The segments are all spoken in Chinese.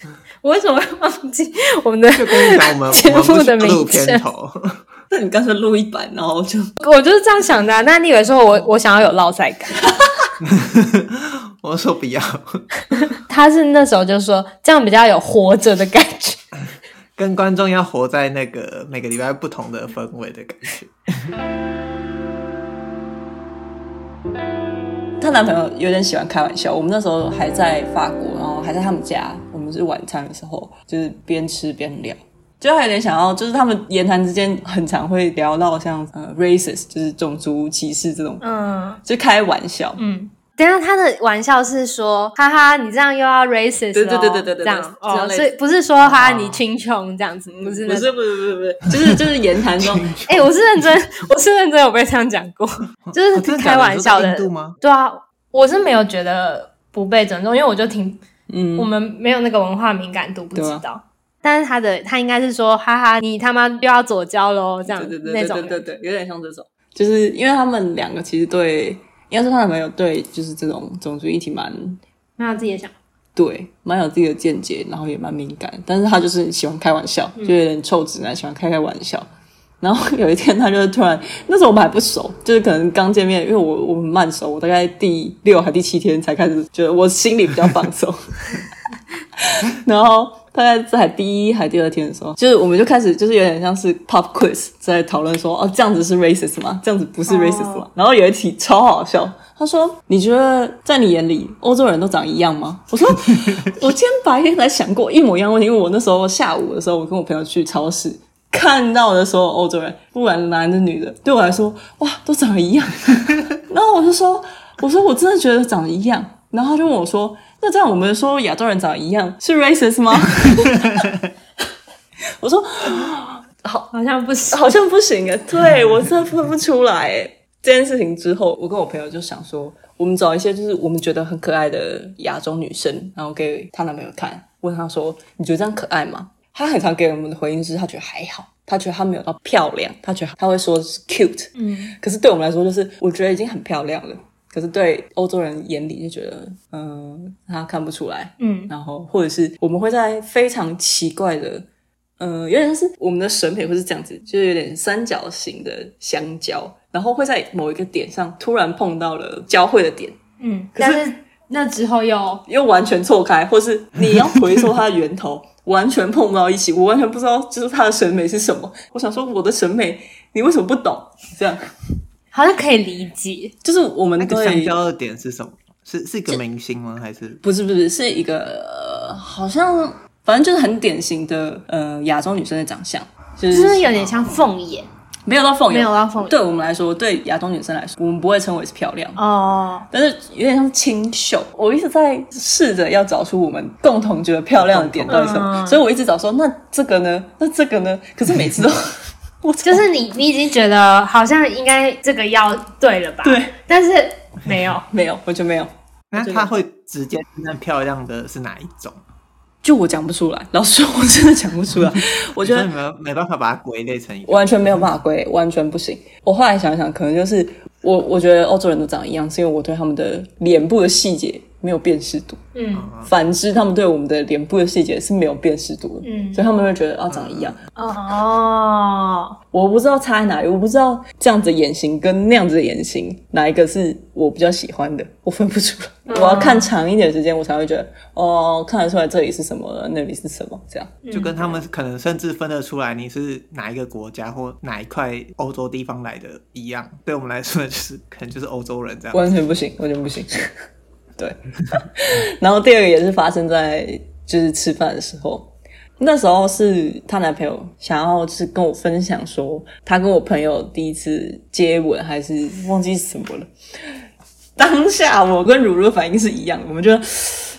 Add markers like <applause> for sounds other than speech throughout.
<laughs> 我为什么会忘记 <laughs> 我们的就跟你讲我们节目的名称？<laughs> 那你干脆录一版，然后就我就是这样想的、啊。那你以为说我我想要有烙赛感？我说不要。他是那时候就说这样比较有活着的感觉，跟观众要活在那个每个礼拜不同的氛围的感觉。她男朋友有点喜欢开玩笑。我们那时候还在法国，然后还在他们家。我们是晚餐的时候，就是边吃边聊，就还有点想要，就是他们言谈之间很常会聊到像呃 racist，就是种族歧视这种，嗯，就开玩笑，嗯。等下他的玩笑是说，哈哈，你这样又要 racist，对对对对对对，这样。哦，所以不是说哈哈你贫穷这样子，不是，不是，不是，不是，不是，就是就是言谈中，哎，我是认真，<laughs> 我是认真有被这样讲过，就是开玩笑的，度吗？对啊，我是没有觉得不被尊重，因为我就挺，嗯，我们没有那个文化敏感度，不知道，但是他的他应该是说，哈哈，你他妈又要左交喽，这样那种，对对对，有点像这种，就是因为他们两个其实对。应该是他男朋友对，就是这种种族议题蛮蛮有自己的想法，对，蛮有自己的见解，然后也蛮敏感。但是他就是喜欢开玩笑，就有点臭直男，喜欢开开玩笑。然后有一天，他就突然，那时候我们还不熟，就是可能刚见面，因为我我们慢熟，我大概第六还第七天才开始觉得我心里比较放松。<laughs> 然后。大概在第一还第二天的时候，就是我们就开始就是有点像是 pop quiz 在讨论说，哦，这样子是 racist 吗？这样子不是 racist 吗？Oh. 然后有一题超好笑，他说：“你觉得在你眼里欧洲人都长一样吗？”我说：“ <laughs> 我今天白天才想过一模一样问题，因为我那时候下午的时候，我跟我朋友去超市看到的所有欧洲人，不管男的女的，对我来说，哇，都长得一样。<laughs> 然后我就说：“我说我真的觉得长得一样。”然后他就问我说。那这样我们说亚洲人长得一样是 racist 吗？<laughs> 我说好，好像不行，好像不行诶。对，我真的分不出来诶。这件事情之后，我跟我朋友就想说，我们找一些就是我们觉得很可爱的亚洲女生，然后给她男朋友看，问她说：“你觉得这样可爱吗？”他很常给我们的回应是，他觉得还好，他觉得他没有到漂亮，他觉得他会说是 cute。嗯，可是对我们来说，就是我觉得已经很漂亮了。可是对欧洲人眼里就觉得，嗯，他看不出来，嗯，然后或者是我们会在非常奇怪的，嗯，有点像是我们的审美会是这样子，就是有点三角形的相交，然后会在某一个点上突然碰到了交汇的点，嗯，可是那之后又又完全错开，或是你要回溯它的源头，完全碰不到一起，我完全不知道就是他的审美是什么。我想说我的审美，你为什么不懂？这样。好像可以理解，就是我们那个相交的点是什么？是是一个明星吗？还是不是不是是一个、呃、好像反正就是很典型的呃亚洲女生的长相，就是，是有点像凤眼，没有到凤眼，没有到凤眼。对我们来说，对亚洲女生来说，我们不会称为是漂亮哦，但是有点像清秀。我一直在试着要找出我们共同觉得漂亮的点到底什么，嗯、所以我一直找说那这个呢？那这个呢？可是每次都。<laughs> 就是你，你已经觉得好像应该这个要对了吧？对，但是没有，<laughs> 没有，完全没有。那他会直接那漂亮的是哪一种？就我讲不出来，老实说，我真的讲不出来。<laughs> 我觉得没有没办法把它归类成一个，完全没有办法归，完全不行。我后来想想，可能就是我，我觉得欧洲人都长一样，是因为我对他们的脸部的细节。没有辨识度，嗯，反之，他们对我们的脸部的细节是没有辨识度的，嗯，所以他们会觉得啊，长得一样，哦，我不知道差在哪里，我不知道这样子的眼型跟那样子的眼型哪一个是我比较喜欢的，我分不出来，嗯、我要看长一点的时间，我才会觉得哦，看得出来这里是什么，那里是什么，这样。就跟他们可能甚至分得出来你是哪一个国家或哪一块欧洲地方来的一样，对我们来说就是可能就是欧洲人这样，完全不行，完全不行。对，<laughs> 然后第二个也是发生在就是吃饭的时候，那时候是她男朋友想要是跟我分享说，他跟我朋友第一次接吻还是忘记什么了。<laughs> 当下我跟如如反应是一样，我们就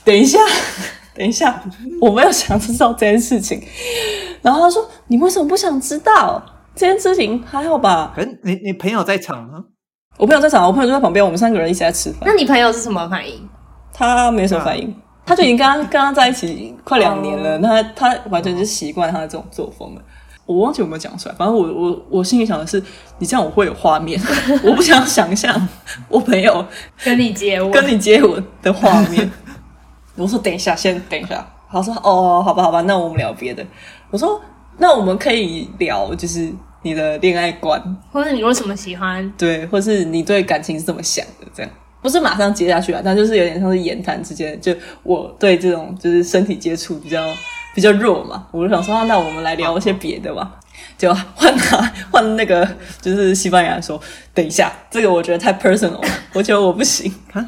等一下，<laughs> 等一下，我没有想知道这件事情。然后他说：“你为什么不想知道这件事情？还好吧？”可是你你朋友在场吗？我朋友在场，我朋友就在旁边，我们三个人一起在吃饭。那你朋友是什么反应？他没什么反应，啊、<laughs> 他就已经跟他跟他在一起快两年了，那、哦、他，他完全是习惯他的这种作风了。我忘记有没有讲出来，反正我我我心里想的是，你这样我会有画面，<laughs> 我不想想象我朋友 <laughs> 跟你接吻、跟你接吻的画面。我说等一下，先等一下，他说哦，好吧，好吧，那我们聊别的。我说那我们可以聊，就是你的恋爱观，或者你为什么喜欢？对，或是你对感情是怎么想的？这样不是马上接下去啊，但就是有点像是言谈之间，就我对这种就是身体接触比较比较弱嘛，我就想说，那我们来聊一些别的吧。就换他换那个就是西班牙说，等一下，这个我觉得太 personal 了，<laughs> 我觉得我不行啊。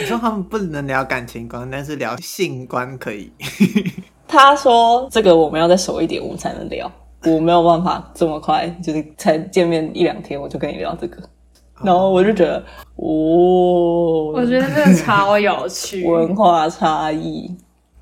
你说他们不能聊感情观，但是聊性观可以。<laughs> 他说这个我们要再熟一点，我们才能聊。我没有办法这么快，就是才见面一两天我就跟你聊这个。然后我就觉得，哦，我觉得这个超有趣，<laughs> 文化差异。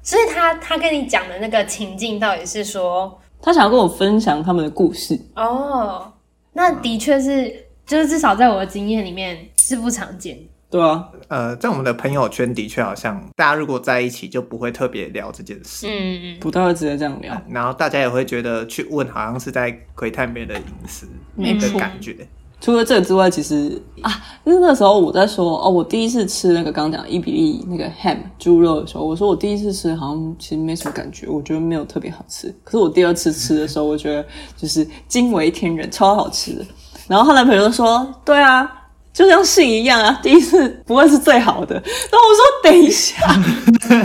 所以他他跟你讲的那个情境，到底是说他想要跟我分享他们的故事？哦，那的确是，就是至少在我的经验里面是不常见。对啊，呃，在我们的朋友圈的确好像，大家如果在一起就不会特别聊这件事，嗯，不太会直接这样聊，然后大家也会觉得去问，好像是在窥探别人的隐私，没的感觉。除了这个之外，其实啊，因为那时候我在说哦，我第一次吃那个刚刚讲伊比利那个 ham 猪肉的时候，我说我第一次吃好像其实没什么感觉，我觉得没有特别好吃。可是我第二次吃的时候，我觉得就是惊为天人，超好吃的。然后她男朋友就说：“对啊。”就像性一样啊，第一次不会是最好的。然后我说：“等一下，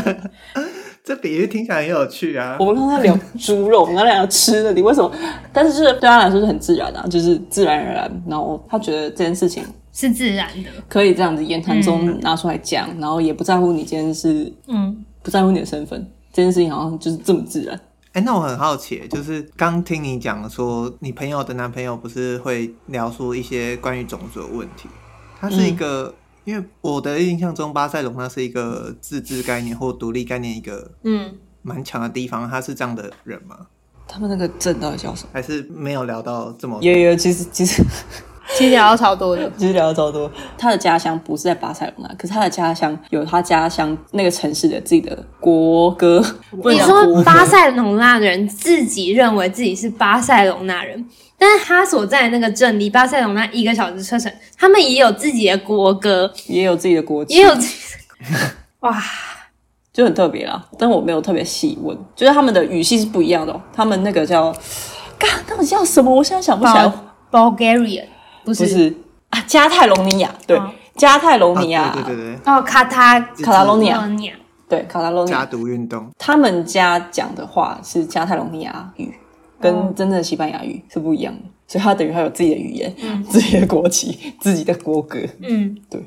<laughs> 这比喻听起来很有趣啊。”我们刚才聊猪肉，我们刚才聊吃的，你为什么？但是就是对他来说是很自然的啊，就是自然而然。然后他觉得这件事情是自然的，可以这样子言谈中拿出来讲，嗯，然后也不在乎你今天是嗯，不在乎你的身份，这件事情好像就是这么自然。哎、欸，那我很好奇，就是刚听你讲说，你朋友的男朋友不是会聊说一些关于种族的问题？他是一个，嗯、因为我的印象中，巴塞隆纳是一个自治概念或独立概念一个嗯蛮强的地方。他是这样的人吗？他们那个镇到底叫什么？还是没有聊到这么多？有有，其实其实。其实聊到超多的，其实聊到超多。他的家乡不是在巴塞隆纳，可是他的家乡有他家乡那个城市的自己的国歌。你说巴塞隆纳人自己认为自己是巴塞隆那人，但是他所在的那个镇离巴塞隆那一个小时车程，他们也有自己的国歌，也有自己的国旗，也有自己的 <laughs> 哇，就很特别啦。但我没有特别细问，就是他们的语系是不一样的哦。他们那个叫，嘎，他们叫什么？我现在想不起来。Bulgarian。不是，不是。啊，加泰隆尼亚。对、哦，加泰隆尼亚、啊，对对对对，哦，卡塔卡塔隆尼亚，对，卡塔隆尼亚。家独运动，他们家讲的话是加泰隆尼亚语，跟真正的西班牙语是不一样的，哦、所以他等于他有自己的语言、嗯，自己的国旗，自己的国歌，嗯，对。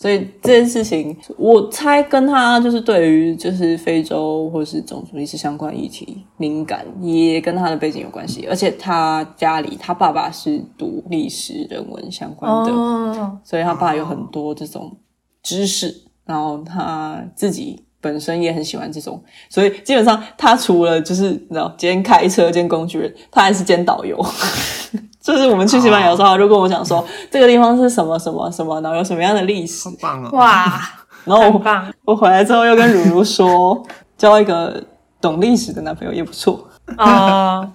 所以这件事情，我猜跟他就是对于就是非洲或是种族历史相关议题敏感，也跟他的背景有关系。而且他家里他爸爸是读历史人文相关的，oh. 所以他爸有很多这种知识。然后他自己本身也很喜欢这种，所以基本上他除了就是你知道兼开车兼工具人，他还是兼导游。就是我们去西班牙的时候，如果我讲说这个地方是什么什么什么，然后有什么样的历史，好棒哦！哇，<laughs> 然后我我回来之后又跟如如说，交一个懂历史的男朋友也不错。啊。<laughs>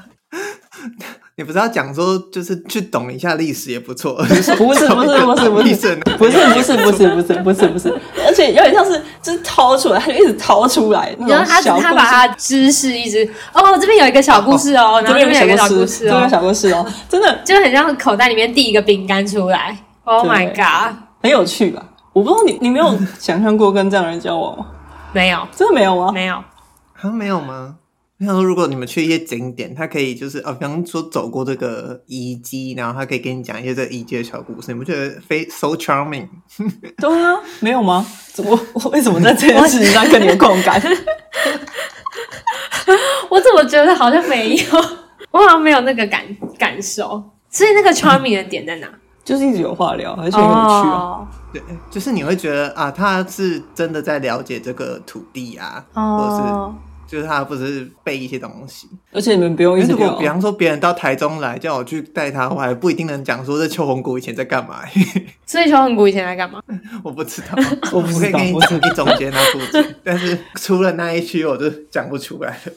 你不是要讲说，就是去懂一下历史也不错？不是不是不是不是。不是不是不是不是不是不是不是，<laughs> 而且有点像是就是掏出来，他就一直掏出来。然后他他把他知识一直哦，这边有一个小故事哦，然后这边有一个小故事哦，这边小故事哦，真的就很像口袋里面递一个饼干出来。Oh my god，很有趣吧？我不知道你你没有想象过跟这样的人交往吗？没有，真的没有吗？没有，好像没有吗？比方说，如果你们去一些景点，他可以就是哦，比方说走过这个遗迹，然后他可以跟你讲一些这个遗迹的小故事，你不觉得非 so charming？<laughs> 对啊，没有吗？怎么我为什么在这件事情上跟你有共感？<laughs> 我怎么觉得好像没有？我好像没有那个感感受。所以那个 charming 的点在哪？<laughs> 就是一直有话聊，而且很有趣啊。Oh. 对，就是你会觉得啊，他是真的在了解这个土地啊，oh. 或者是。就是他不是背一些东西，而且你们不用一直。如果比方说别人到台中来叫我去带他，我还不一定能讲说这秋红谷以前在干嘛。<laughs> 所以秋红谷以前在干嘛？我不知道，<laughs> 我不可以跟你讲一总结那附近，<laughs> 但是除了那一区，我就讲不出来了。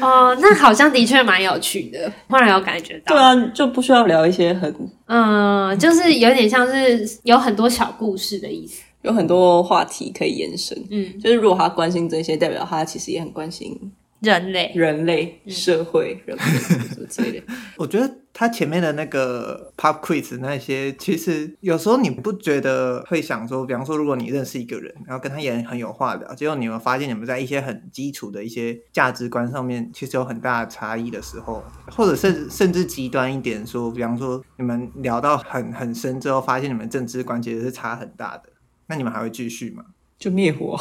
哦、呃，那好像的确蛮有趣的，忽然有感觉到。对啊，就不需要聊一些很，嗯、呃，就是有点像是有很多小故事的意思。有很多话题可以延伸。嗯，就是如果他关心这些，代表他其实也很关心。人类、人类、社会、人类之类的。<laughs> 我觉得他前面的那个 pop quiz 那些，其实有时候你不觉得会想说，比方说，如果你认识一个人，然后跟他也很有话聊，结果你们发现你们在一些很基础的一些价值观上面，其实有很大的差异的时候，或者甚甚至极端一点说，比方说你们聊到很很深之后，发现你们政治观其实是差很大的，那你们还会继续吗？就灭火，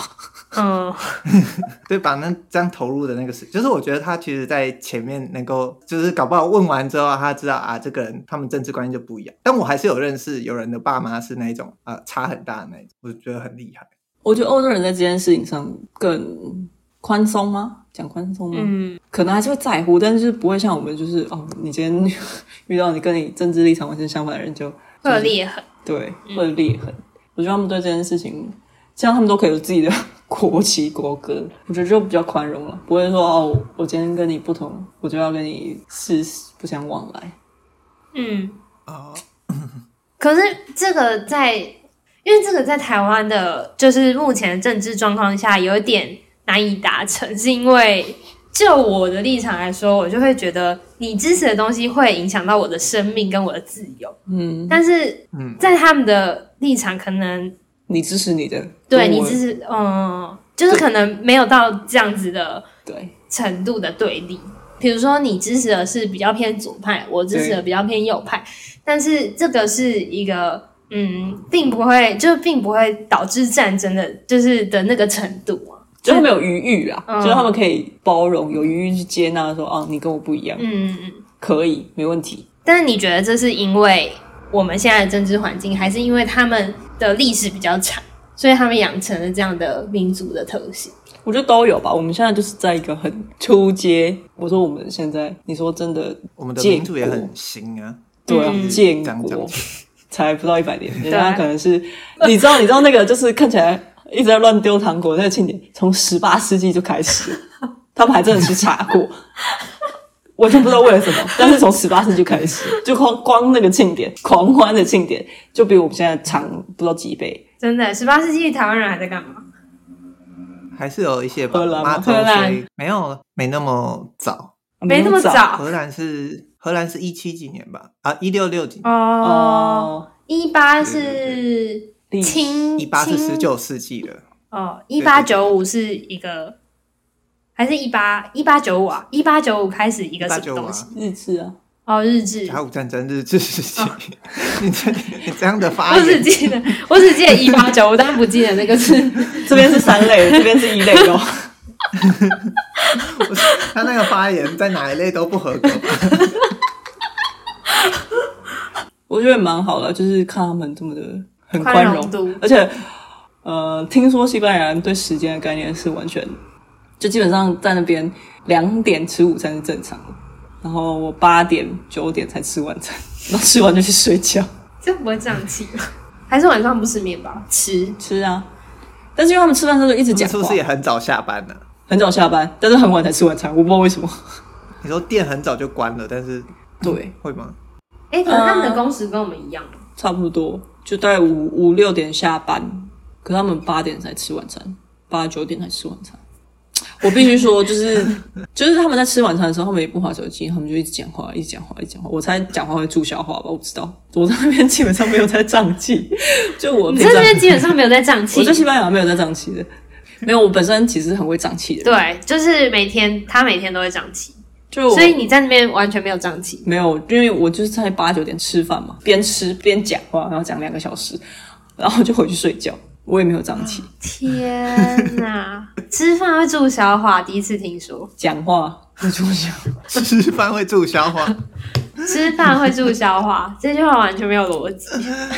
嗯，<laughs> 对，把那这样投入的那个事，就是我觉得他其实，在前面能够，就是搞不好问完之后，他知道啊，这个人他们政治观念就不一样。但我还是有认识有人的爸妈是那种呃差很大的那种，我觉得很厉害。我觉得欧洲人在这件事情上更宽松吗？讲宽松吗？嗯，可能还是会在乎，但是不会像我们，就是哦，你今天 <laughs> 遇到你跟你政治立场完全相反的人就，就会裂痕，对，会裂痕。嗯、我觉得他们对这件事情。这样他们都可以有自己的 <laughs> 国旗国歌，我觉得就比较宽容了，不会说哦，我今天跟你不同，我就要跟你誓死不相往来。嗯啊，<coughs> 可是这个在，因为这个在台湾的，就是目前的政治状况下有一点难以达成，是因为就我的立场来说，我就会觉得你支持的东西会影响到我的生命跟我的自由。嗯，但是在他们的立场可能。你支持你的，对你支持，嗯，就是可能没有到这样子的对程度的对立。比如说，你支持的是比较偏左派，我支持的比较偏右派，但是这个是一个，嗯，并不会，就并不会导致战争的，就是的那个程度啊，就他们有余裕啊，嗯、就是他们可以包容，有余裕去接纳，说，哦，你跟我不一样，嗯嗯嗯，可以，没问题。但是你觉得这是因为我们现在的政治环境，还是因为他们？的历史比较长，所以他们养成了这样的民族的特性。我觉得都有吧。我们现在就是在一个很初阶。我说我们现在，你说真的，我们的民族也很新啊。对啊，建国才不到一百年，人家可能是你知道，你知道那个就是看起来一直在乱丢糖果那个庆典，从十八世纪就开始，他们还真的去查过。我就不知道为了什么，但是从十八世纪开始，就光光那个庆典，狂欢的庆典，就比我们现在长不知道几倍。真的，十八世纪台湾人还在干嘛？还是有一些荷兰吗？荷兰没有，没那么早，没那么早。荷兰是荷兰是一七几年吧？啊，一六六几年？哦，一八是清，一八是十九世纪的。哦，一八九五是一个。还是一八一八九五啊，一八九五开始一个什么东西？日志啊，哦，日志，甲午战争日志时期。<laughs> 你这你这样的发言，我只记得我只记得一八九五，但不记得那个是 <laughs> 这边是三类，<laughs> 这边是一类哦。他那个发言在哪一类都不合格。我觉得蛮好的，就是看他们这么的很宽容度，而且呃，听说西班牙人对时间的概念是完全。就基本上在那边两点吃午餐是正常的，然后我八点九点才吃晚餐，<laughs> 然后吃完就去睡觉。这不会胀气吗？<laughs> 还是晚上不吃面包？吃吃啊！但是因为他们吃饭的时候就一直讲话，是不是也很早下班呢？很早下班，但是很晚才吃晚餐，我不知道为什么。你说店很早就关了，但是对会吗？哎、欸，可能他们的工时跟我们一样，差不多，就大概五五六点下班，可他们八点才吃晚餐，八九点才吃晚餐。我必须说，就是 <laughs> 就是他们在吃晚餐的时候，他们也不划手机，他们就一直讲话，一直讲话，一直讲话。我猜讲话会助消化吧？我不知道。我在那边基本上没有在胀气，<laughs> 就我你在那边基本上没有在胀气。<laughs> 我在西班牙没有在胀气的，没有。我本身其实很会胀气的。对，就是每天他每天都会胀气，就所以你在那边完全没有胀气。没有，因为我就是在八九点吃饭嘛，边吃边讲话，然后讲两个小时，然后就回去睡觉。我也没有胀气。天哪！<laughs> 吃饭会助消化，第一次听说。讲话会助消化，吃饭会助消化，吃饭会助消化，<laughs> 这句话完全没有逻辑。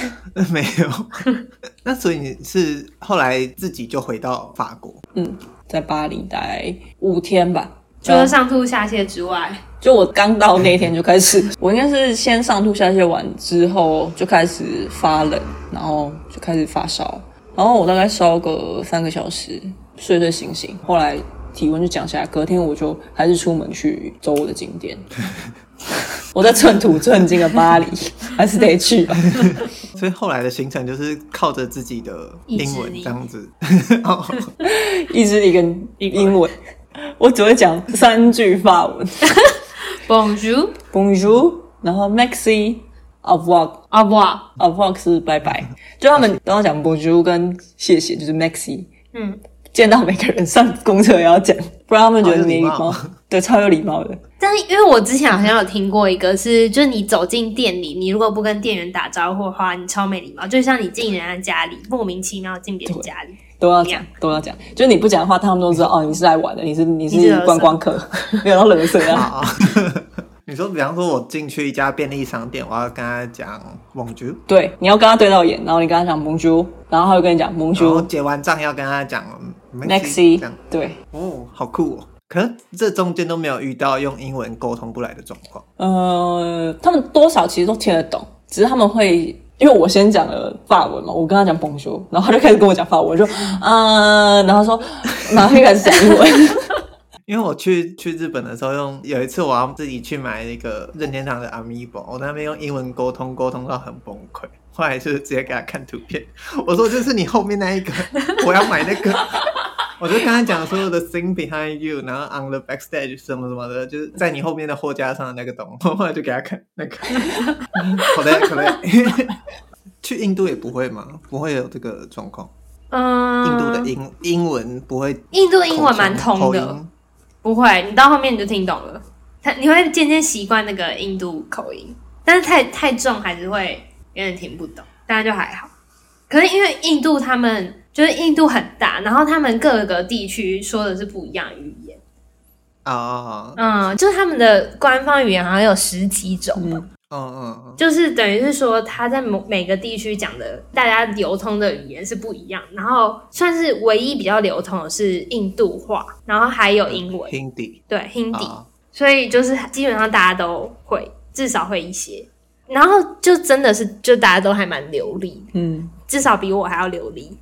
<laughs> 没有。那所以你是后来自己就回到法国？嗯，在巴黎待五天吧。除了上吐下泻之外，就我刚到那天就开始，<laughs> 我应该是先上吐下泻完之后就开始发冷，然后就开始发烧。然后我大概烧个三个小时，睡睡醒醒，后来体温就降下来。隔天我就还是出门去走我的景点。<laughs> 我在寸土寸金的巴黎，<laughs> 还是得去吧。所以后来的行程就是靠着自己的英文这样子，意志力跟英文，<laughs> 我只会讲三句法文，<laughs> Bonjour，Bonjour，然后 Maxi，Au revoir，Au revoir，Au revoir 是拜拜，就他们刚刚讲 Bonjour 跟谢谢就是 Maxi，嗯。见到每个人上公车也要讲，不然他们觉得没礼貌。对，超有礼貌的。但是因为我之前好像有听过一个是，是就是你走进店里，你如果不跟店员打招呼的话，你超没礼貌。就像你进人家家里，莫名其妙进别人家里，都要讲，都要讲。就是你不讲的话，他们都知道哦，你是来玩的，你是你是观光客，<laughs> 没有到垃圾啊。<laughs> 你说，比方说，我进去一家便利商店，我要跟他讲 Bonjour。对，你要跟他对到眼，然后你跟他讲 Bonjour，然后他会跟你讲 Bonjour。结完账要跟他讲 Maxi。对，哦，好酷哦！可能这中间都没有遇到用英文沟通不来的状况。呃，他们多少其实都听得懂，只是他们会因为我先讲了法文嘛，我跟他讲 Bonjour，然后他就开始跟我讲法文，我就嗯，<laughs> 然后说，然后他就开始讲英文。<laughs> 因为我去去日本的时候用，用有一次我要自己去买那个任天堂的 Amiibo，我那边用英文沟通，沟通到很崩溃。后来就是直接给他看图片，我说就是你后面那一个，<laughs> 我要买那个。我就刚才讲所有的 thing behind you，然后 on the backstage 什么什么的，就是在你后面的货架上的那个东西。后来就给他看那个。<laughs> 好的，好的。<laughs> 去印度也不会吗？不会有这个状况。嗯。印度的英英文不会。印度英文蛮通的。不会，你到后面你就听懂了。他你会渐渐习惯那个印度口音，但是太太重还是会有点听不懂。大家就还好。可是因为印度他们就是印度很大，然后他们各个地区说的是不一样语言哦。嗯，就是他们的官方语言好像有十几种。嗯。嗯嗯，就是等于是说他在某每个地区讲的大家流通的语言是不一样，然后算是唯一比较流通的是印度话，然后还有英文，Hindi，对，Hindi，所以就是基本上大家都会至少会一些，然后就真的是就大家都还蛮流利，嗯，至少比我还要流利。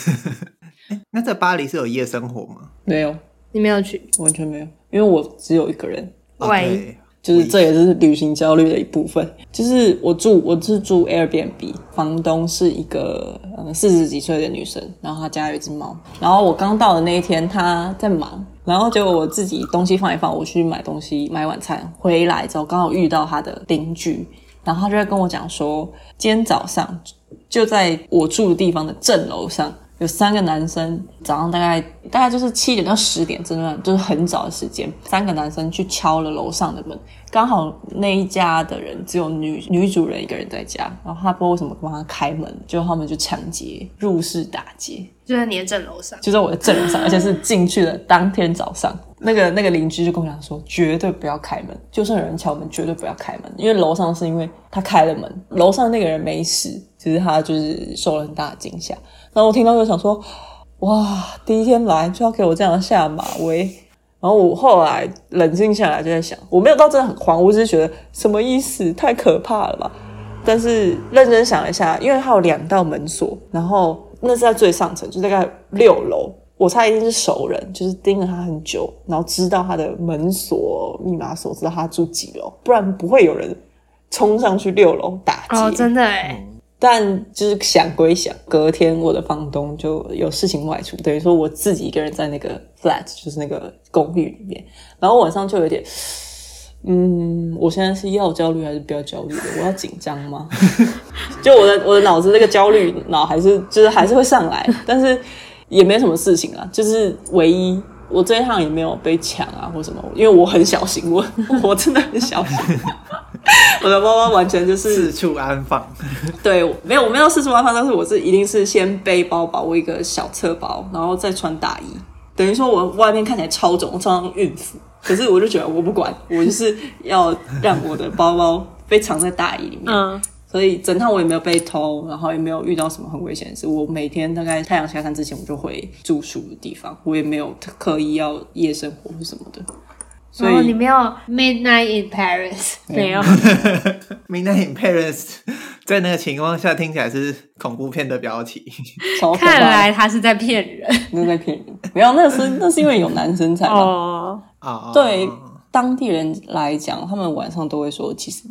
<laughs> 那在巴黎是有夜生活吗？没有，你没有去，完全没有，因为我只有一个人。喂。就是这也是旅行焦虑的一部分。就是我住，我是住 Airbnb，房东是一个嗯四十几岁的女生，然后她家有一只猫。然后我刚到的那一天，她在忙，然后结果我自己东西放一放，我去买东西买晚餐，回来之后刚好遇到他的邻居，然后他就在跟我讲说，今天早上就在我住的地方的正楼上。有三个男生，早上大概大概就是七点到十点，这段就是很早的时间。三个男生去敲了楼上的门，刚好那一家的人只有女女主人一个人在家，然后他不知道为什么帮他开门，就他们就抢劫入室打劫，就在你的正楼上，就在我的正楼上，而且是进去的当天早上。那个那个邻居就跟我讲说，绝对不要开门，就算有人敲门，绝对不要开门，因为楼上是因为他开了门，楼上那个人没事，其实他就是受了很大的惊吓。然后我听到就想说，哇，第一天来就要给我这样下马威。然后我后来冷静下来就在想，我没有到真的很慌，我只是觉得什么意思？太可怕了吧？但是认真想一下，因为它有两道门锁，然后那是在最上层，就大概六楼。我猜一定是熟人，就是盯了他很久，然后知道他的门锁密码锁，知道他住几楼，不然不会有人冲上去六楼打劫。哦，真的哎。但就是想归想，隔天我的房东就有事情外出，等于说我自己一个人在那个 flat，就是那个公寓里面。然后晚上就有点，嗯，我现在是要焦虑还是不要焦虑的？我要紧张吗？<laughs> 就我的我的脑子那个焦虑脑还是就是还是会上来，但是也没什么事情啊。就是唯一我这一趟也没有被抢啊或什么，因为我很小心，我我真的很小心。<laughs> 我的包包完全就是四处安放，<laughs> 对，没有，我没有四处安放，但是我是一定是先背包包，我一个小侧包，然后再穿大衣，等于说我外面看起来超肿，我超像孕妇，可是我就觉得我不管，我就是要让我的包包被藏在大衣里面，嗯，<laughs> 所以整趟我也没有被偷，然后也没有遇到什么很危险的事。我每天大概太阳下山之前，我就回住宿的地方，我也没有刻意要夜生活或什么的。所以、哦、你没有 Midnight in Paris，没有 <laughs> Midnight in Paris，在那个情况下听起来是恐怖片的标题。看来他是在骗人，那在骗人。没有，那是那是因为有男生才哦。哦，对当地人来讲，他们晚上都会说，其实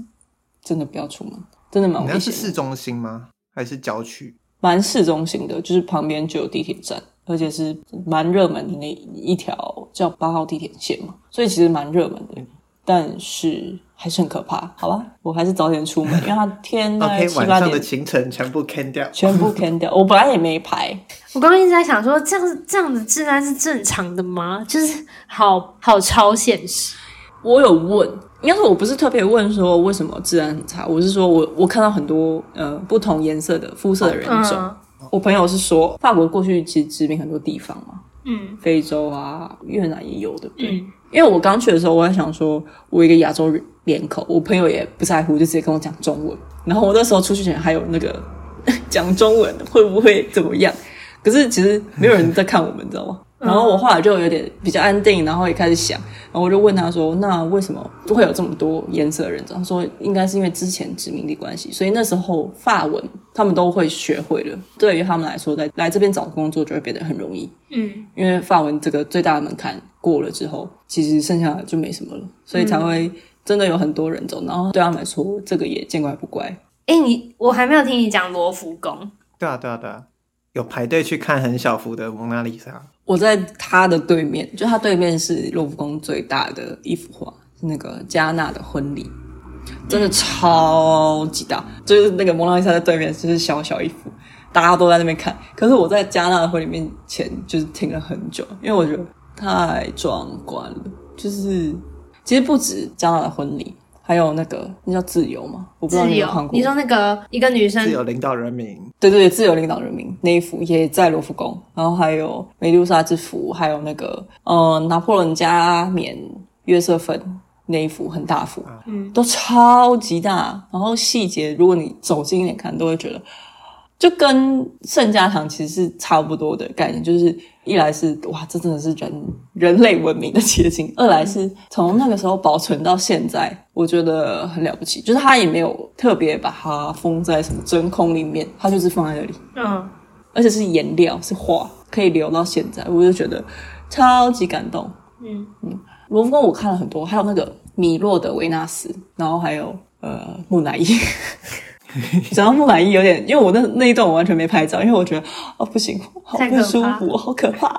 真的不要出门。真的蛮危险是市中心吗？还是郊区？蛮市中心的，就是旁边就有地铁站，而且是蛮热门的那一条叫八号地铁线嘛，所以其实蛮热门的。但是还是很可怕，好吧？我还是早点出门，<laughs> 因为它天大概七八点，晚上的行程全部 can 掉，全部 can 掉。我本来也没排，<laughs> 我刚刚一直在想说，这样这样子治安是正常的吗？就是好好超现实。我有问，应该说我不是特别问说为什么治安很差，我是说我我看到很多呃不同颜色的肤色的人种。嗯、我朋友是说，法国过去其实殖民很多地方嘛，嗯，非洲啊、越南也有对不，对。嗯因为我刚去的时候，我还想说，我一个亚洲脸口，我朋友也不在乎，就直接跟我讲中文。然后我那时候出去前还有那个 <laughs> 讲中文会不会怎么样？可是其实没有人在看我们，你知道吗？然后我后来就有点比较安定，然后也开始想，然后我就问他说：“那为什么会有这么多颜色的人？”他说：“应该是因为之前殖民地关系，所以那时候法文他们都会学会了。对于他们来说，在来这边找工作就会变得很容易。嗯，因为法文这个最大的门槛。”过了之后，其实剩下的就没什么了，所以才会真的有很多人走。嗯、然后对他们来说，这个也见怪不怪。哎、欸，你我还没有听你讲罗浮宫。对啊，对啊，对啊，有排队去看很小幅的蒙娜丽莎。我在他的对面，就他对面是罗浮宫最大的一幅画，是那个加纳的婚礼，真的超级大。就是那个蒙娜丽莎在对面，就是小小一幅，大家都在那边看。可是我在加纳的婚礼面前，就是停了很久，因为我觉得。太壮观了，就是其实不止加纳的婚礼，还有那个那叫自由吗？我不知道你有看过。你说那个一个女生自由领导人民，对对对，自由领导人民那一幅也在罗浮宫，然后还有梅杜莎之福，还有那个呃拿破仑加冕约瑟芬那一幅很大幅，嗯，都超级大，然后细节如果你走近一点看，都会觉得。就跟圣家堂其实是差不多的概念，就是一来是哇，这真的是人人类文明的结晶；二来是从那个时候保存到现在，我觉得很了不起。就是它也没有特别把它封在什么真空里面，它就是放在那里，嗯，而且是颜料是画，可以留到现在，我就觉得超级感动。嗯嗯，罗浮宫我看了很多，还有那个米洛的维纳斯，然后还有呃木乃伊。<laughs> 讲到木乃伊有点，因为我那那一段我完全没拍照，因为我觉得哦不行，好不舒服，好可怕。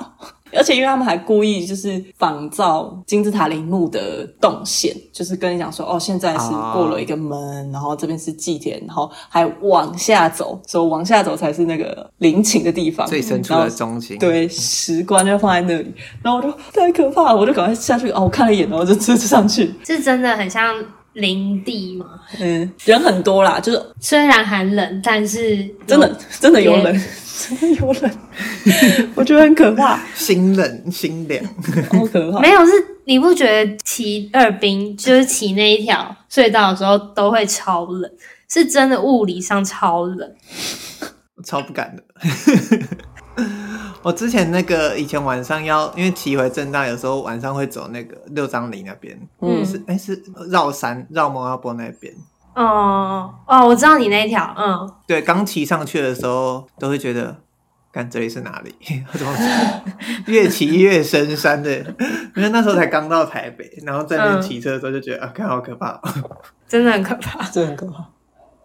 而且因为他们还故意就是仿造金字塔陵墓的动线，就是跟你讲说哦，现在是过了一个门，然后这边是祭典，然后还往下走，所往下走才是那个陵寝的地方，最深处的中心。对，石棺就放在那里，然后我就太可怕了，我就赶快下去哦，我看了一眼，然后就直接上去，是真的很像。林地嘛，嗯，人很多啦，就是虽然寒冷，但是真的真的有冷，真的有冷，<laughs> 我觉得很可怕，心冷心凉，好可怕。没有，是你不觉得骑二兵就是骑那一条隧道的时候都会超冷，是真的物理上超冷，超不敢的。我之前那个以前晚上要，因为骑回正大，有时候晚上会走那个六张犁那边，嗯，是哎、欸、是绕山绕摩阿波那边。哦哦，我知道你那一条，嗯，对，刚骑上去的时候都会觉得，看这里是哪里？<laughs> 越骑越深山的，<laughs> 因为那时候才刚到台北，然后在那边骑车的时候就觉得、嗯、啊，看好可怕，<laughs> 真的很可怕，真的很可怕。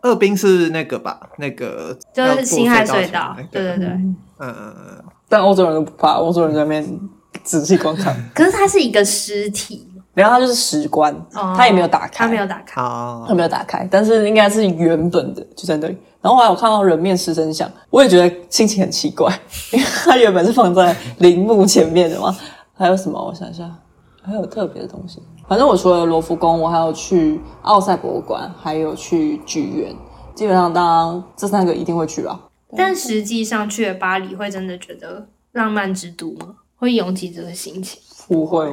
二冰是那个吧？那个就是新海隧道，对对对，嗯嗯嗯。但欧洲人都不怕，欧洲人在那边仔细观看。<laughs> 可是它是一个尸体，然后它就是石棺，它也没有打开，它没有打开，它没有打开，但是应该是原本的就在那里。然后后来我看到人面狮身像，我也觉得心情很奇怪，<laughs> 因为它原本是放在陵墓前面的嘛。还有什么？我想一下，还有特别的东西。反正我除了罗浮宫，我还有去奥赛博物馆，还有去剧院。基本上，当然这三个一定会去吧。但实际上去了巴黎，会真的觉得浪漫之都吗？会涌起这个心情？不会，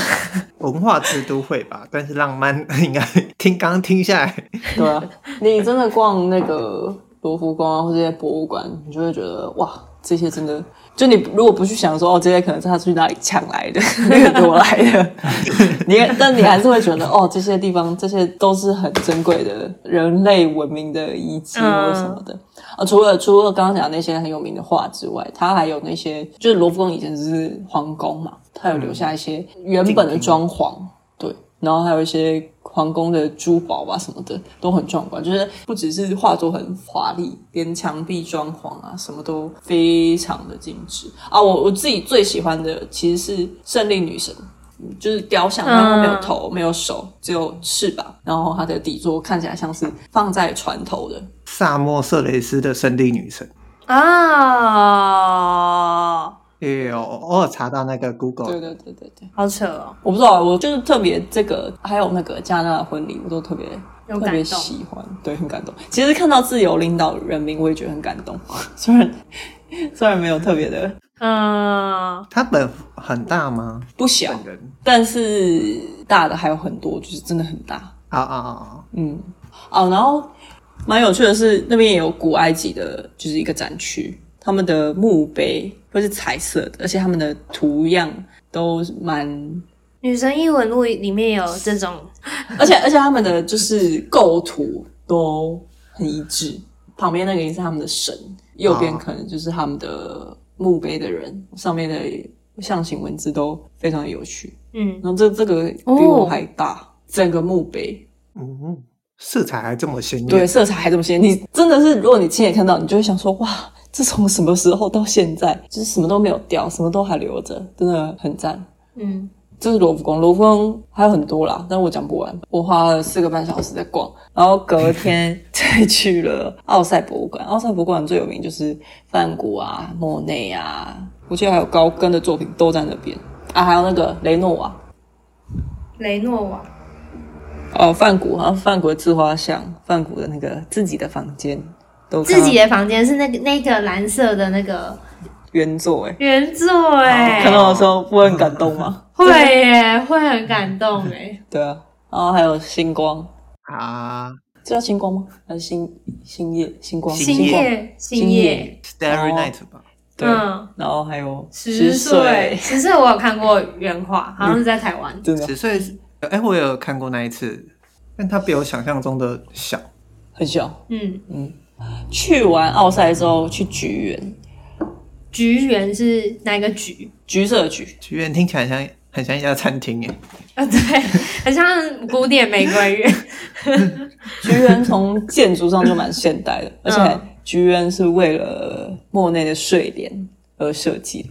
<laughs> 文化之都会吧。但是浪漫应该听刚刚听下来，对啊，你真的逛那个罗浮宫啊，或这些博物馆，你就会觉得哇，这些真的。就你如果不去想说哦，这些可能是他去哪里抢来的，<laughs> 那个夺来的，<laughs> 你但你还是会觉得哦，这些地方这些都是很珍贵的人类文明的遗迹或什么的。啊、嗯，除了除了刚刚讲那些很有名的画之外，它还有那些就是罗浮宫以前是皇宫嘛，它有留下一些原本的装潢，嗯、对，然后还有一些皇宫的珠宝吧什么的都很壮观，就是不只是画作很华丽，连墙壁装潢啊什么都非常的精致啊。我我自己最喜欢的其实是胜利女神，就是雕像，然后没有头、没有手，只有翅膀，然后它的底座看起来像是放在船头的。萨莫色雷斯的胜利女神啊。也有偶尔查到那个 Google，对对对对对，好扯哦！我不知道，我就是特别这个，还有那个加纳的婚礼，我都特别特别喜欢，对，很感动。其实看到自由领导人民，我也觉得很感动。<laughs> 虽然虽然没有特别的，嗯，他本很大吗？不小，但是大的还有很多，就是真的很大啊啊啊！嗯，哦，然后蛮有趣的是，那边也有古埃及的，就是一个展区。他们的墓碑都是彩色的，而且他们的图样都蛮《女神异闻录》里面有这种，而 <laughs> 且而且他们的就是构图都很一致。旁边那个也是他们的神，右边可能就是他们的墓碑的人，哦、上面的象形文字都非常有趣。嗯，然后这这个比我还大，哦、整个墓碑，嗯，色彩还这么鲜艳，对，色彩还这么鲜艳，你真的是如果你亲眼看到，你就会想说哇。这从什么时候到现在，就是什么都没有掉，什么都还留着，真的很赞。嗯，这是罗浮宫，罗浮宫还有很多啦，但我讲不完。我花了四个半小时在逛，然后隔天 <laughs> 再去了奥赛博物馆。奥赛博物馆最有名就是梵谷啊、莫内啊，我记得还有高更的作品都在那边啊，还有那个雷诺瓦。雷诺瓦。哦，范谷，然后梵谷的自画像，范谷的那个自己的房间。自己的房间是那个那个蓝色的那个原作哎，原作哎，看到的时候不会很感动吗？<laughs> 会耶，会很感动哎。<laughs> 对啊，然后还有星光啊，这叫星光吗？还是星星夜星光？星夜星夜，Starry Night 吧。对，然后还有十岁，十岁我有看过原画，好像是在台湾。真的，十岁哎，我也有看过那一次，但它比我想象中的小，很小。嗯嗯。去完奥赛之后，去橘园。橘园是哪个橘？橘色的橘。橘园听起来像很像一家餐厅耶。啊，对，很像古典玫瑰园。<laughs> 橘园从建筑上就蛮现代的，而且橘园是为了莫内的睡莲而设计的，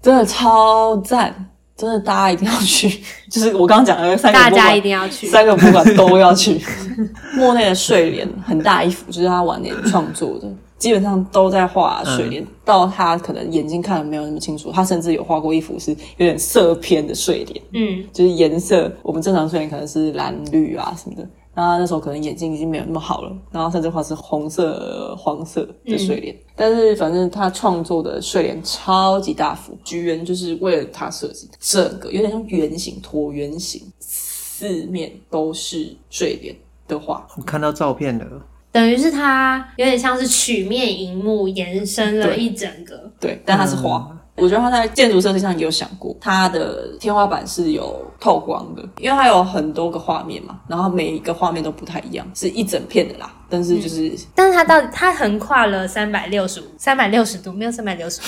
真的超赞。真的，大家一定要去。<laughs> 就是我刚刚讲的三个，大家一定要去，三个博物馆都要去。<laughs> 莫内的睡莲很大一幅，就是他晚年创作的，<laughs> 基本上都在画睡莲。嗯、到他可能眼睛看的没有那么清楚，他甚至有画过一幅是有点色偏的睡莲。嗯，就是颜色，我们正常睡莲可能是蓝绿啊什么的。然后那时候可能眼睛已经没有那么好了，然后甚至画是红色、黄色的睡莲，嗯、但是反正他创作的睡莲超级大幅，橘园就是为了他设计的，整个有点像圆形、椭圆形，四面都是睡莲的画。我看到照片了，等于是它有点像是曲面荧幕延伸了一整个，对，对，但它是画。嗯我觉得他在建筑设计上也有想过，他的天花板是有透光的，因为它有很多个画面嘛，然后每一个画面都不太一样，是一整片的啦。但是就是，嗯、但是它到它横跨了三百六十五，三百六十度没有三百六十度，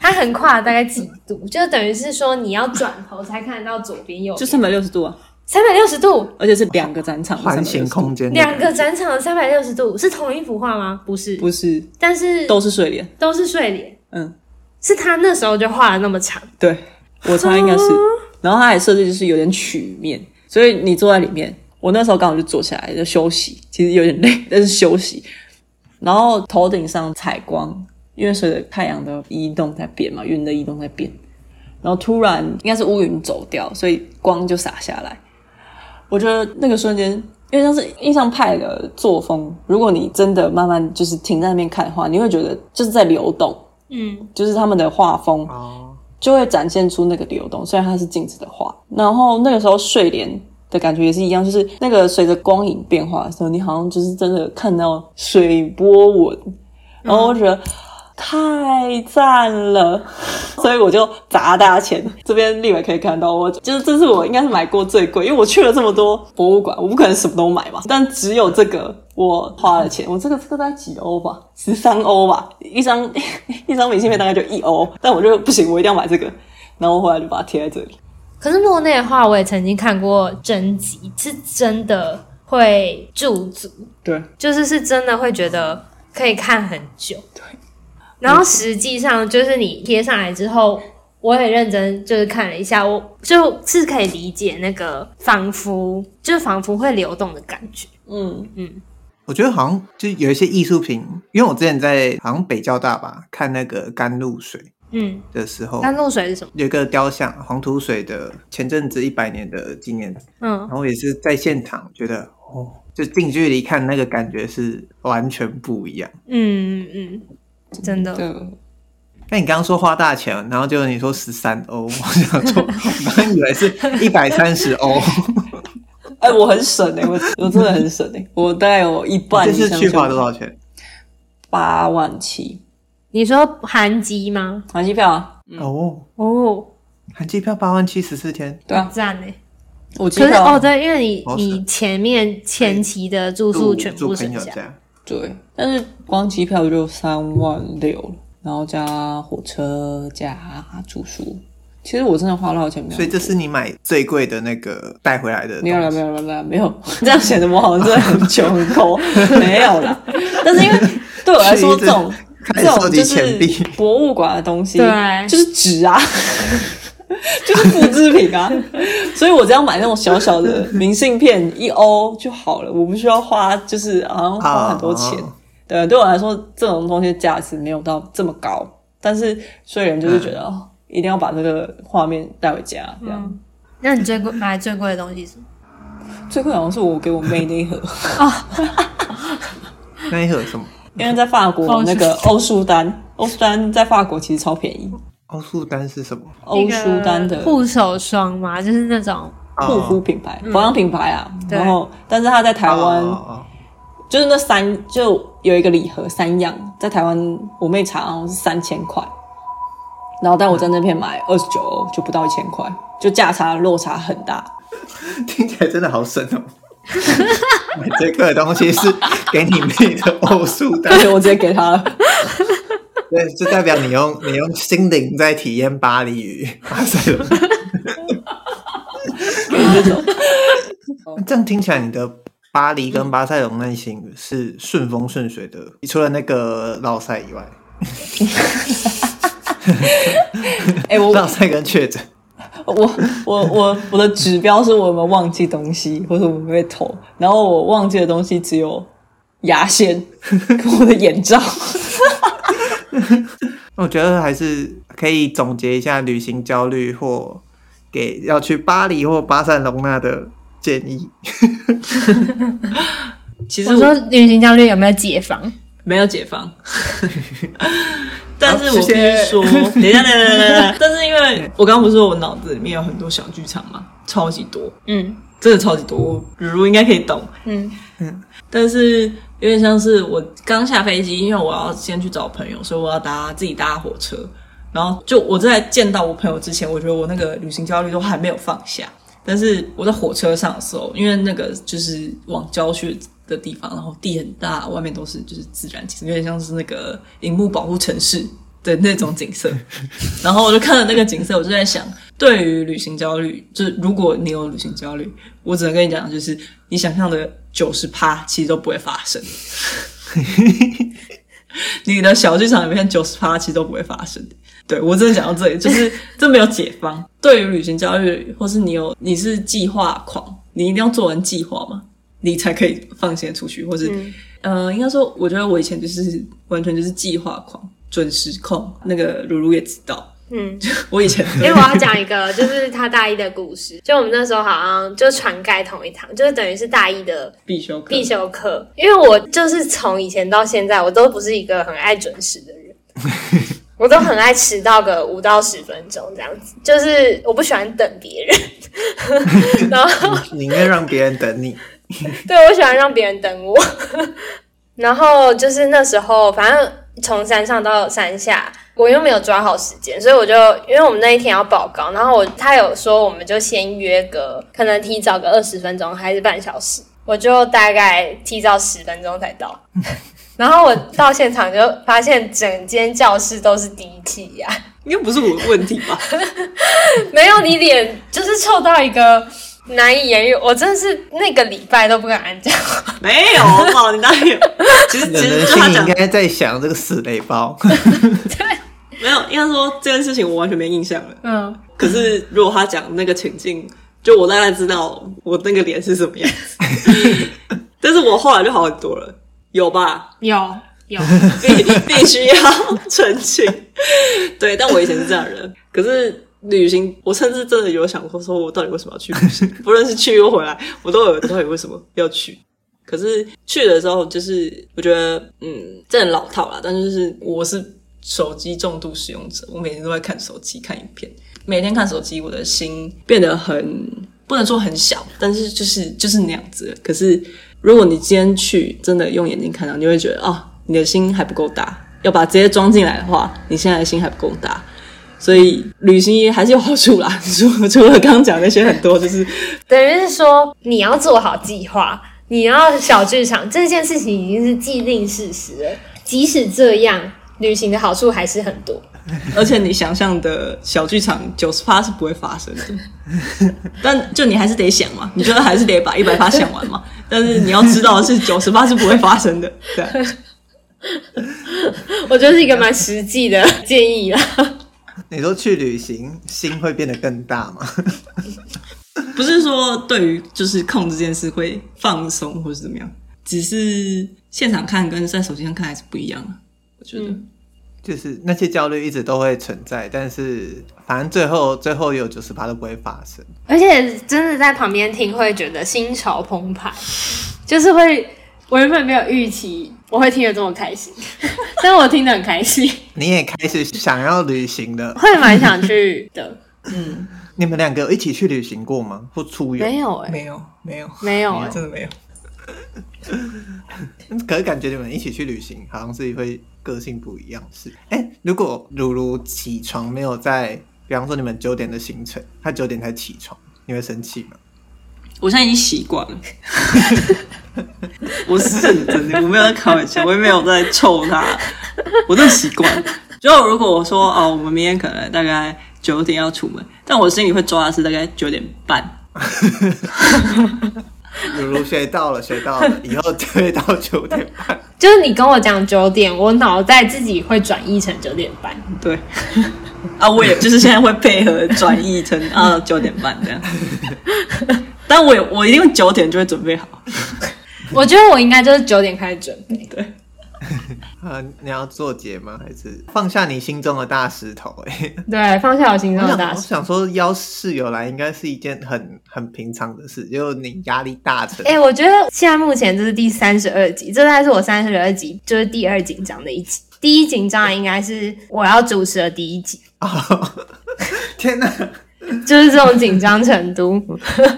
它横跨了大概几度？就等于是说你要转头才看得到左边右边，就三百六十度啊，三百六十度，而且是两个展场环形空间，两个展场的三百六十度是同一幅画吗？不是，不是，但是都是睡莲，都是睡莲，嗯。是他那时候就画了那么长，对，我猜应该是。然后他还设计就是有点曲面，所以你坐在里面，我那时候刚好就坐下来就休息，其实 <laughs> 有点累，但是休息。然后头顶上采光，因为随着太阳的移动在变嘛，云的移动在变。然后突然应该是乌云走掉，所以光就洒下来。我觉得那个瞬间，因为像是印象派的作风，如果你真的慢慢就是停在那边看的话，你会觉得就是在流动。嗯，就是他们的画风就会展现出那个流动，虽然它是静止的画。然后那个时候睡莲的感觉也是一样，就是那个随着光影变化的时候，你好像就是真的看到水波纹。然后我觉得。太赞了，所以我就砸大家钱。这边立伟可以看到，我就是这是我应该是买过最贵，因为我去了这么多博物馆，我不可能什么都买嘛。但只有这个我花了钱，我这个这个大概几欧吧，十三欧吧，一张 <laughs> 一张明信片大概就一欧，但我就不行，我一定要买这个。然后后来就把它贴在这里。可是莫内的话，我也曾经看过真集，是真的会驻足，对，就是是真的会觉得可以看很久，对。然后实际上就是你贴上来之后，我很认真就是看了一下，我就是可以理解那个仿佛就仿佛会流动的感觉，嗯嗯。我觉得好像就有一些艺术品，因为我之前在好像北交大吧看那个甘露水。嗯，的时候，甘露水是什么？有一个雕像，黄土水的前阵子一百年的纪念。嗯，然后也是在现场觉得，哦，就近距离看那个感觉是完全不一样。嗯嗯，真的。那你刚刚说花大钱，然后就你说十三欧，我想说，我刚以为是一百三十欧。<laughs> 哎，我很省哎、欸，我我真的很省哎、欸，<laughs> 我大概有一半。这次去花多少钱？八万七。你说含机吗？含机票啊！哦哦，含机票八万七十四天，对啊，赞呢。我记得哦，对，因为你你前面前期的住宿全部省下，对，但是光机票就三万六，然后加火车加住宿，其实我真的花了钱没有。所以这是你买最贵的那个带回来的？没有了，没有了，没有，没有，这样显得我好像真的很穷很抠，没有了。<laughs> 但是因为对我来说这种。这种就是博物馆的东西，对，就是纸啊，<laughs> 就是复制品啊，所以我只要买那种小小的明信片，一欧就好了，我不需要花，就是好像花很多钱。对，对我来说，这种东西价值没有到这么高，但是所以人就是觉得哦，一定要把这个画面带回家，这样。那你最贵买最贵的东西是什么？最贵好像是我给我妹那一盒啊，<laughs> 那一盒什么？<laughs> 因为在法国那个欧舒丹，欧舒丹在法国其实超便宜。欧舒丹是什么？欧舒丹的护手霜嘛，就是那种护肤品牌、保养品牌啊。然后，但是它在台湾，就是那三就有一个礼盒三样，在台湾我妹查好像是三千块，然后但我在那边买二十九欧，就不到一千块，就价差落差很大。<laughs> 听起来真的好省哦。<laughs> 买这个东西是给你妹的欧舒丹，我直接给她了。对，就代表你用你用心灵在体验巴黎与巴塞隆。<laughs> 这样听起来，你的巴黎跟巴塞隆那行是顺风顺水的，除了那个绕赛以外。<laughs> 哎，我烙赛跟确诊。我我我我的指标是我有没有忘记东西，或者我没有偷。然后我忘记的东西只有牙线跟我的眼罩。<laughs> 我觉得还是可以总结一下旅行焦虑或给要去巴黎或巴塞隆纳的建议。其 <laughs> 实我说旅行焦虑有没有解放？没有解放。<laughs> 但是我必须说，等一下，等等等等。但是因为我刚刚不是说我脑子里面有很多小剧场嘛，超级多，嗯，真的超级多，如如应该可以懂，嗯嗯。但是有点像是我刚下飞机，因为我要先去找朋友，所以我要搭自己搭火车。然后就我在见到我朋友之前，我觉得我那个旅行焦虑都还没有放下。但是我在火车上的时候，因为那个就是往郊区的地方，然后地很大，外面都是就是自然景色，有点像是那个荧幕保护城市的那种景色。<laughs> 然后我就看了那个景色，我就在想，对于旅行焦虑，就是如果你有旅行焦虑，我只能跟你讲，就是你想象的九十趴其实都不会发生。<laughs> 你的小剧场里面九十趴其实都不会发生。对，我真的讲到这里，就是这没有解方。对于旅行焦虑，或是你有你是计划狂，你一定要做完计划嘛？你才可以放心出去，或是，嗯、呃，应该说，我觉得我以前就是完全就是计划狂、准时控。那个如如也知道，嗯，我以前，<laughs> 因为我要讲一个，就是他大一的故事。就我们那时候好像就传盖同一堂，就是等于是大一的必修课。必修课，因为我就是从以前到现在，我都不是一个很爱准时的人，<laughs> 我都很爱迟到个五到十分钟这样子。就是我不喜欢等别人，<laughs> 然后宁愿让别人等你。对，我喜欢让别人等我，然后就是那时候，反正从山上到山下，我又没有抓好时间，所以我就因为我们那一天要报告，然后我他有说我们就先约个，可能提早个二十分钟还是半小时，我就大概提早十分钟才到，<laughs> 然后我到现场就发现整间教室都是低气压。应该不是我的问题吧？<laughs> 没有，你脸就是臭到一个难以言喻。我真的是那个礼拜都不敢讲话。<laughs> 没有，好你哪里？其实其实心里应该在想这个死雷包。对，没有，应该说这件事情我完全没印象了。嗯，可是如果他讲那个情境，就我大概知道我那个脸是什么样子。<laughs> 但是我后来就好很多了，有吧？有。有必必须要澄清，对，但我以前是这样的人。可是旅行，我甚至真的有想过，说我到底为什么要去旅行？不论是去又回来，我都有到底为什么要去？可是去的时候，就是我觉得，嗯，这很老套啦。但就是我是手机重度使用者，我每天都在看手机、看影片。每天看手机，我的心变得很不能说很小，但是就是就是那样子。可是如果你今天去，真的用眼睛看到，你会觉得啊。哦你的心还不够大，要把这些装进来的话，你现在的心还不够大，所以旅行也还是有好处啦。除除了刚刚讲那些很多，就是等于是说你要做好计划，你要小剧场这件事情已经是既定事实了。即使这样，旅行的好处还是很多。而且你想象的小剧场九十趴是不会发生的，但就你还是得想嘛，你觉得还是得把一百趴想完嘛。但是你要知道的是九十趴是不会发生的，对。<laughs> 我觉得是一个蛮实际的建议啦。你说去旅行，心会变得更大吗？<laughs> 不是说对于就是控制这件事会放松或是怎么样，只是现场看跟在手机上看还是不一样啊。我觉得，嗯、就是那些焦虑一直都会存在，但是反正最后最后有九十八都不会发生。而且真的在旁边听会觉得心潮澎湃，就是会我原本没有预期。我会听得这么开心，<laughs> 但是我听得很开心。你也开始想要旅行的，会蛮想去的。嗯，你们两个有一起去旅行过吗？或出游？没有哎、欸，没有，没有，没有、欸，真的没有。可是感觉你们一起去旅行，好像是会个性不一样。是，哎、欸，如果如如起床没有在，比方说你们九点的行程，他九点才起床，你会生气吗？我现在已经习惯了，<laughs> <laughs> 我是认真的，我没有在开玩笑，我也没有在臭他，我都习惯。就如果我说哦，我们明天可能大概九点要出门，但我心里会抓的是大概九点半。如如学到了，学到了，以后就会到九点半。就是你跟我讲九点，我脑袋自己会转译成九点半。对，啊，我也就是现在会配合转译成啊九点半这样。但我我一定九点就会准备好。<laughs> 我觉得我应该就是九点开始准备。对。啊，你要做结吗？还是放下你心中的大石头？哎，对，放下我心中的大石头。我想说邀室友来应该是一件很很平常的事，就你压力大成。哎、欸，我觉得现在目前这是第三十二集，这大概是我三十二集就是第二紧张的一集。第一紧张的应该是我要主持的第一集。哦，<laughs> 天哪！<laughs> 就是这种紧张程度，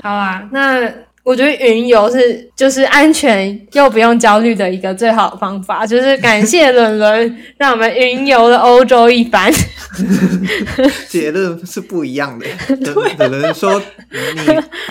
好啊。那我觉得云游是就是安全又不用焦虑的一个最好的方法。就是感谢伦伦，让我们云游了欧洲一番。<laughs> 结论是不一样的。<laughs> 有人说你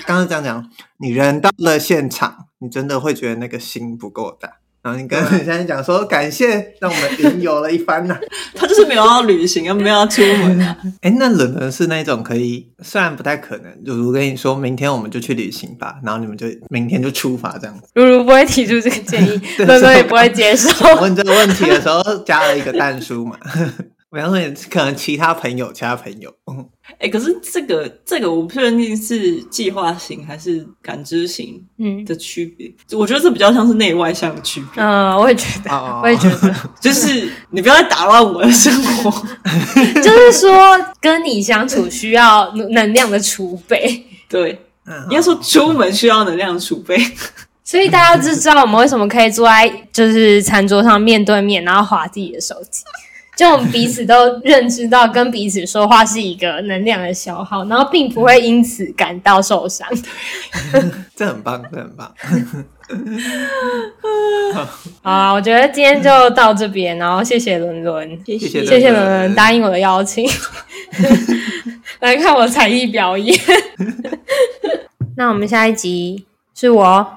刚刚这样讲，你人到了现场，你真的会觉得那个心不够大。然后你跟人家讲说感谢，让我们云游了一番呐、啊。<laughs> 他就是没有要旅行，又没有要出门啊。<laughs> 哎，那伦伦是那种可以，虽然不太可能。如如跟你说明天我们就去旅行吧，然后你们就明天就出发这样子。如如不会提出这个建议，<laughs> 冷冷也不会接受。问这个问题的时候加了一个蛋叔嘛。比方说，你可能其他朋友，其他朋友。哎、欸，可是这个这个我不确定是计划型还是感知型，嗯的区别。嗯、我觉得这比较像是内外向的区别。嗯，我也觉得，哦、我也觉得，<laughs> 就是你不要再打乱我的生活。<laughs> 就是说，跟你相处需要能量的储备。对，嗯，应该说出门需要能量的储备。<laughs> 所以大家就知道我们为什么可以坐在就是餐桌上面对面，然后滑自己的手机。就我们彼此都认知到，跟彼此说话是一个能量的消耗，然后并不会因此感到受伤。<laughs> 这很棒，这很棒。<laughs> 好啊，我觉得今天就到这边，然后谢谢伦伦，谢谢谢谢伦伦答应我的邀请，<laughs> 来看我才艺表演。那我们下一集是我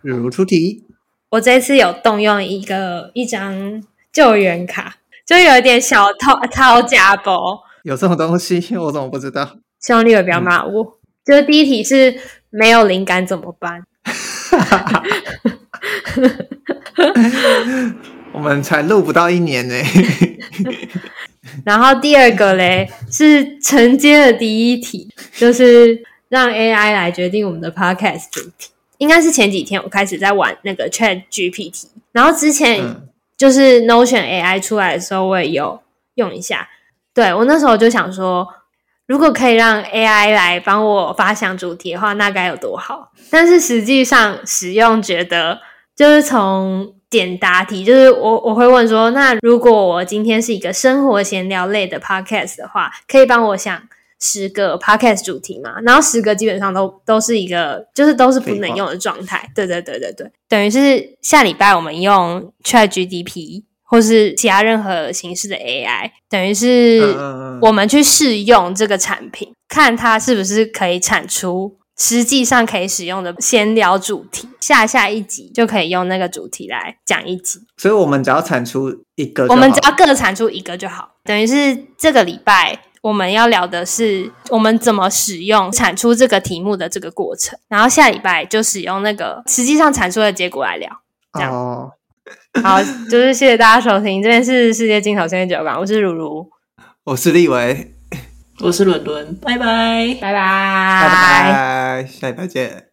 如如出题，我这次有动用一个一张救援卡。就有一点小掏掏家包，有这种东西，<laughs> 我怎么不知道？希望立伟不要骂我。嗯、就是第一题是没有灵感怎么办？<laughs> 我们才录不到一年呢。<laughs> 然后第二个嘞是承接的第一题，就是让 AI 来决定我们的 podcast 主题。应该是前几天我开始在玩那个 Chat GPT，然后之前就是 Notion AI 出来的时候，我也有用一下。对，我那时候就想说，如果可以让 AI 来帮我发想主题的话，那该有多好。但是实际上使用，觉得就是从简答题，就是我我会问说，那如果我今天是一个生活闲聊类的 podcast 的话，可以帮我想十个 podcast 主题嘛？然后十个基本上都都是一个，就是都是不能用的状态。对对对对对，等于是下礼拜我们用 ChatGPT 或是其他任何形式的 AI，等于是我们去试用这个产品，看它是不是可以产出。实际上可以使用的闲聊主题，下下一集就可以用那个主题来讲一集。所以，我们只要产出一个，我们只要各产出一个就好。等于是这个礼拜我们要聊的是我们怎么使用产出这个题目的这个过程，然后下礼拜就使用那个实际上产出的结果来聊。这样哦，好，就是谢谢大家收听，这边是世界尽头深夜酒馆，我是如如，我是立维。我是伦伦，拜拜，拜拜，拜拜，下礼拜见。